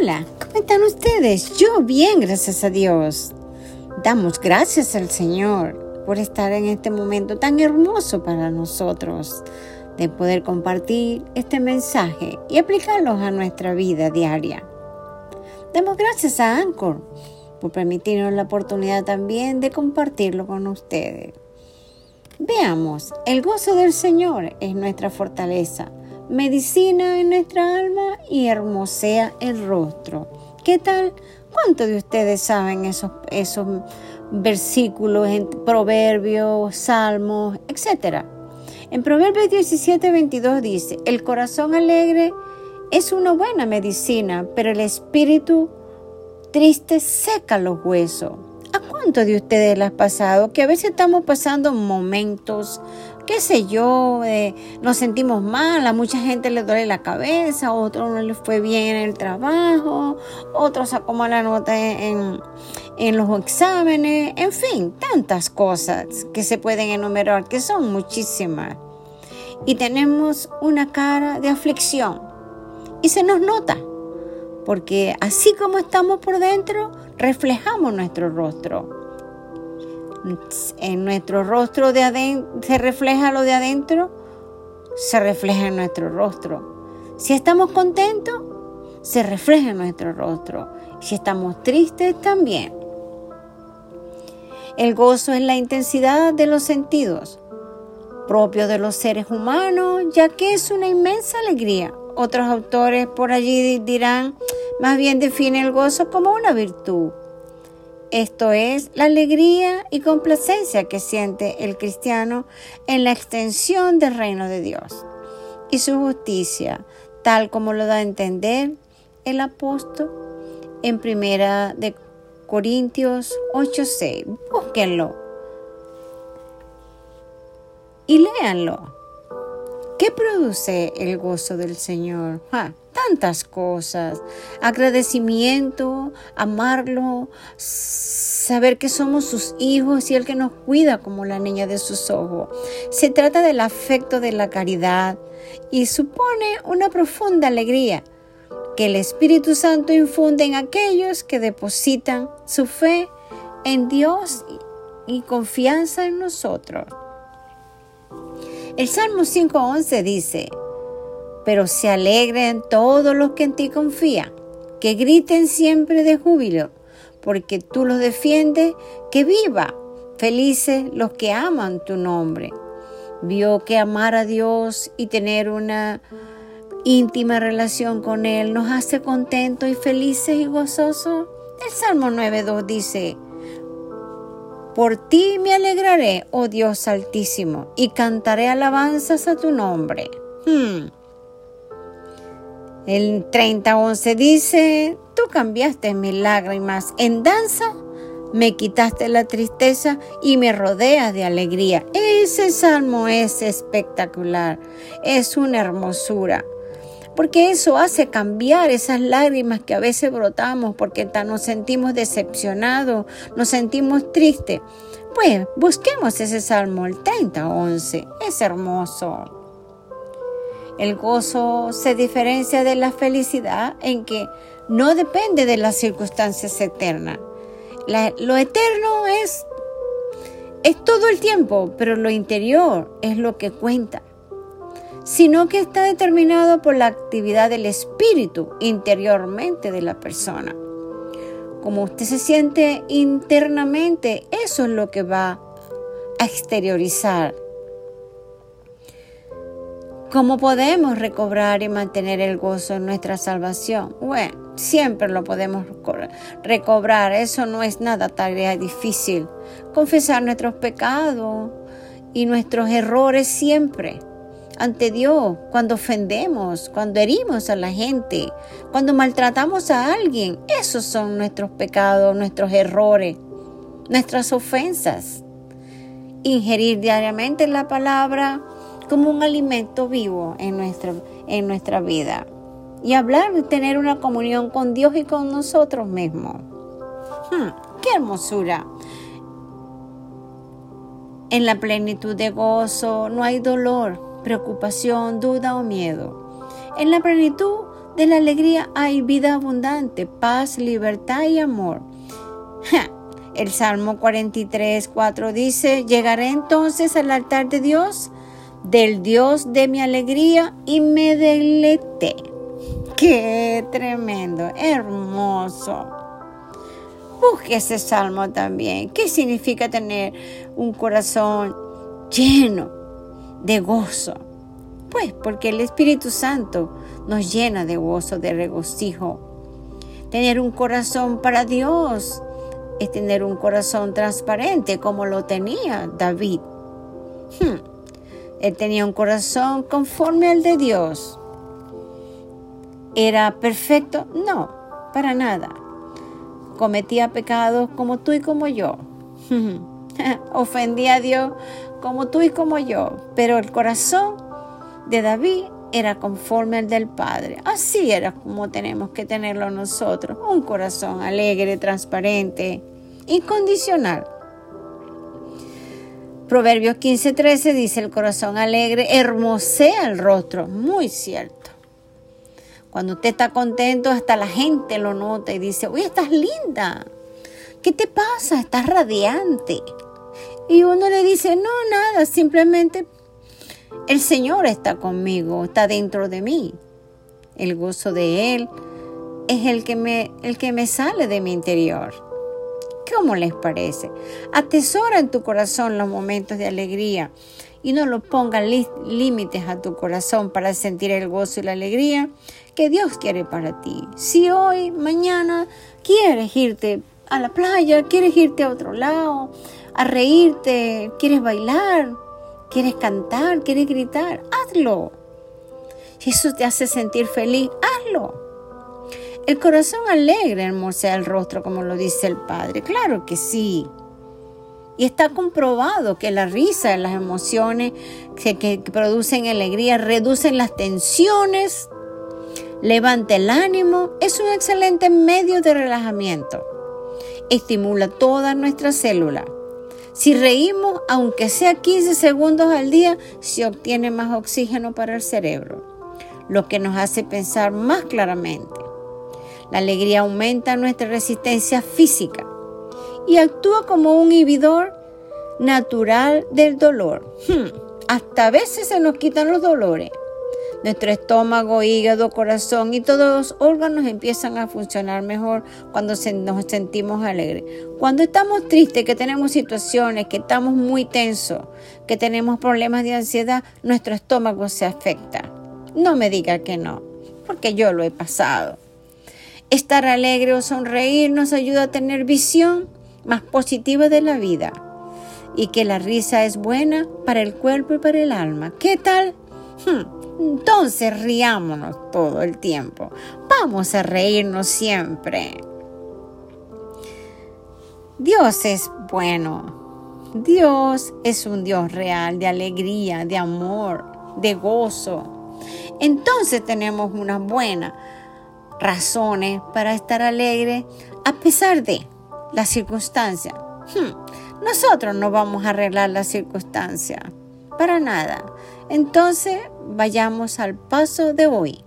Hola, ¿cómo están ustedes? Yo bien, gracias a Dios. Damos gracias al Señor por estar en este momento tan hermoso para nosotros, de poder compartir este mensaje y aplicarlos a nuestra vida diaria. Damos gracias a Anchor por permitirnos la oportunidad también de compartirlo con ustedes. Veamos, el gozo del Señor es nuestra fortaleza medicina en nuestra alma y hermosea el rostro. ¿Qué tal? ¿Cuántos de ustedes saben esos, esos versículos Proverbios, Salmos, etcétera? En Proverbios 17, 22 dice, el corazón alegre es una buena medicina, pero el espíritu triste seca los huesos. ¿A cuántos de ustedes les ha pasado que a veces estamos pasando momentos qué sé yo, eh, nos sentimos mal, a mucha gente le duele la cabeza, a otros no les fue bien el trabajo, otros sacó mala nota en, en los exámenes, en fin, tantas cosas que se pueden enumerar, que son muchísimas. Y tenemos una cara de aflicción y se nos nota, porque así como estamos por dentro, reflejamos nuestro rostro en nuestro rostro se refleja lo de adentro, se refleja en nuestro rostro. Si estamos contentos, se refleja en nuestro rostro. Si estamos tristes, también. El gozo es la intensidad de los sentidos, propio de los seres humanos, ya que es una inmensa alegría. Otros autores por allí dirán, más bien define el gozo como una virtud esto es la alegría y complacencia que siente el cristiano en la extensión del reino de Dios y su justicia, tal como lo da a entender el apóstol en primera de Corintios 8:6. Búsquenlo y léanlo. ¿Qué produce el gozo del Señor? Tantas cosas. Agradecimiento, amarlo, saber que somos sus hijos y el que nos cuida como la niña de sus ojos. Se trata del afecto de la caridad y supone una profunda alegría que el Espíritu Santo infunde en aquellos que depositan su fe en Dios y confianza en nosotros. El Salmo 5.11 dice, pero se alegren todos los que en ti confían, que griten siempre de júbilo, porque tú los defiendes, que viva felices los que aman tu nombre. Vio que amar a Dios y tener una íntima relación con Él nos hace contentos y felices y gozosos. El Salmo 9.2 dice, por ti me alegraré, oh Dios altísimo, y cantaré alabanzas a tu nombre. Hmm. El 30.11 dice, tú cambiaste mis lágrimas en danza, me quitaste la tristeza y me rodeas de alegría. Ese salmo es espectacular, es una hermosura, porque eso hace cambiar esas lágrimas que a veces brotamos porque nos sentimos decepcionados, nos sentimos tristes. Pues busquemos ese salmo, el 30.11, es hermoso. El gozo se diferencia de la felicidad en que no depende de las circunstancias eternas. lo eterno es, es todo el tiempo, pero lo interior es lo que cuenta, sino que está determinado por la actividad del espíritu interiormente de la persona. Como usted se siente internamente, eso es lo que va a exteriorizar ¿Cómo podemos recobrar y mantener el gozo en nuestra salvación? Bueno, siempre lo podemos recobrar, eso no es nada tarea difícil. Confesar nuestros pecados y nuestros errores siempre ante Dios, cuando ofendemos, cuando herimos a la gente, cuando maltratamos a alguien, esos son nuestros pecados, nuestros errores, nuestras ofensas. Ingerir diariamente la palabra, como un alimento vivo en nuestra, en nuestra vida. Y hablar de tener una comunión con Dios y con nosotros mismos. Hmm, ¡Qué hermosura! En la plenitud de gozo no hay dolor, preocupación, duda o miedo. En la plenitud de la alegría hay vida abundante, paz, libertad y amor. El Salmo 43, 4 dice, llegaré entonces al altar de Dios, del Dios de mi alegría, y me deleté. Qué tremendo, hermoso. Busque ese salmo también. ¿Qué significa tener un corazón lleno de gozo? Pues porque el Espíritu Santo nos llena de gozo, de regocijo. Tener un corazón para Dios es tener un corazón transparente como lo tenía David. Hmm. Él tenía un corazón conforme al de Dios. ¿Era perfecto? No, para nada. Cometía pecados como tú y como yo. Ofendía a Dios como tú y como yo. Pero el corazón de David era conforme al del Padre. Así era como tenemos que tenerlo nosotros. Un corazón alegre, transparente, incondicional. Proverbios 15:13 dice, el corazón alegre hermosea el rostro. Muy cierto. Cuando usted está contento, hasta la gente lo nota y dice, uy, estás linda. ¿Qué te pasa? Estás radiante. Y uno le dice, no, nada, simplemente el Señor está conmigo, está dentro de mí. El gozo de Él es el que me, el que me sale de mi interior. ¿Cómo les parece? Atesora en tu corazón los momentos de alegría y no lo pongas límites a tu corazón para sentir el gozo y la alegría que Dios quiere para ti. Si hoy, mañana quieres irte a la playa, quieres irte a otro lado, a reírte, quieres bailar, ¿Quieres cantar? ¿Quieres gritar? Hazlo. Si eso te hace sentir feliz, hazlo. El corazón alegre hermosea el rostro, como lo dice el Padre. Claro que sí. Y está comprobado que la risa, las emociones que, que producen alegría, reducen las tensiones, levanta el ánimo, es un excelente medio de relajamiento. Estimula todas nuestras células si reímos, aunque sea 15 segundos al día, se obtiene más oxígeno para el cerebro, lo que nos hace pensar más claramente. La alegría aumenta nuestra resistencia física y actúa como un inhibidor natural del dolor. Hmm, hasta a veces se nos quitan los dolores. Nuestro estómago, hígado, corazón y todos los órganos empiezan a funcionar mejor cuando nos sentimos alegres. Cuando estamos tristes, que tenemos situaciones, que estamos muy tensos, que tenemos problemas de ansiedad, nuestro estómago se afecta. No me diga que no, porque yo lo he pasado. Estar alegre o sonreír nos ayuda a tener visión más positiva de la vida y que la risa es buena para el cuerpo y para el alma. ¿Qué tal? Hmm. Entonces riámonos todo el tiempo. Vamos a reírnos siempre. Dios es bueno. Dios es un Dios real de alegría, de amor, de gozo. Entonces tenemos unas buenas razones para estar alegres a pesar de las circunstancias. Hmm, nosotros no vamos a arreglar las circunstancias, para nada. Entonces vayamos al paso de hoy.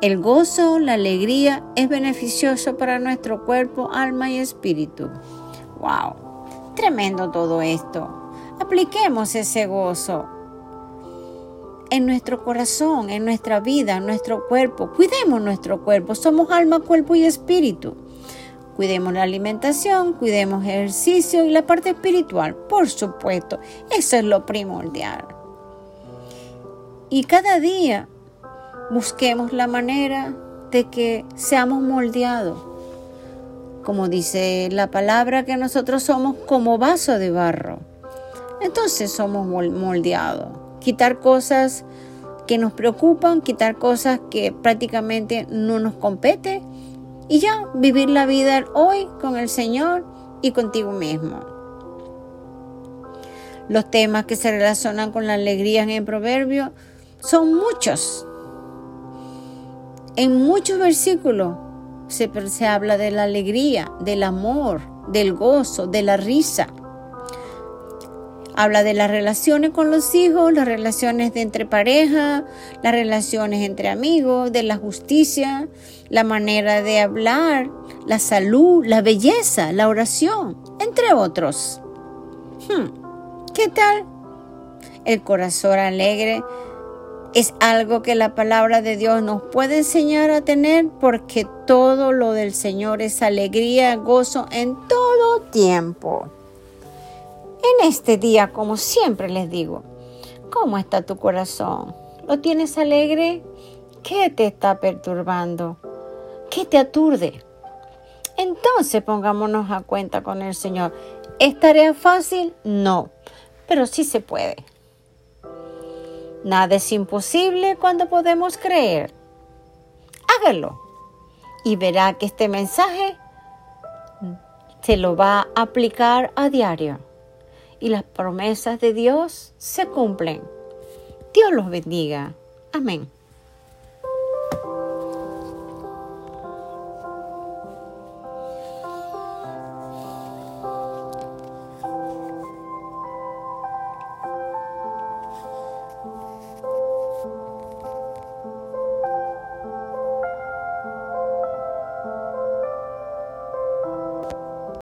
El gozo, la alegría es beneficioso para nuestro cuerpo, alma y espíritu. ¡Wow! Tremendo todo esto. Apliquemos ese gozo en nuestro corazón, en nuestra vida, en nuestro cuerpo. Cuidemos nuestro cuerpo. Somos alma, cuerpo y espíritu. Cuidemos la alimentación, cuidemos ejercicio y la parte espiritual, por supuesto. Eso es lo primordial. Y cada día busquemos la manera de que seamos moldeados. Como dice la palabra que nosotros somos como vaso de barro. Entonces somos moldeados. Quitar cosas que nos preocupan, quitar cosas que prácticamente no nos competen y ya vivir la vida hoy con el Señor y contigo mismo. Los temas que se relacionan con la alegría en el proverbio son muchos. En muchos versículos se, se, habla de la alegría, del amor, del gozo, de la risa. Habla de las relaciones con los hijos, las relaciones de entre pareja, las relaciones entre amigos, de la justicia, la manera de hablar, la salud, la belleza, la oración, entre otros. Hmm, ¿Qué tal? El corazón alegre es algo que la palabra de Dios nos puede enseñar a tener porque todo lo del Señor es alegría, gozo en todo tiempo. En este día, como siempre les digo, ¿cómo está tu corazón? ¿Lo tienes alegre? ¿Qué te está perturbando? ¿Qué te aturde? Entonces pongámonos a cuenta con el Señor. ¿Es tarea fácil? No, pero sí se puede. Nada es imposible cuando podemos creer. Hágalo y verá que este mensaje se lo va a aplicar a diario y las promesas de Dios se cumplen. Dios los bendiga. Amén.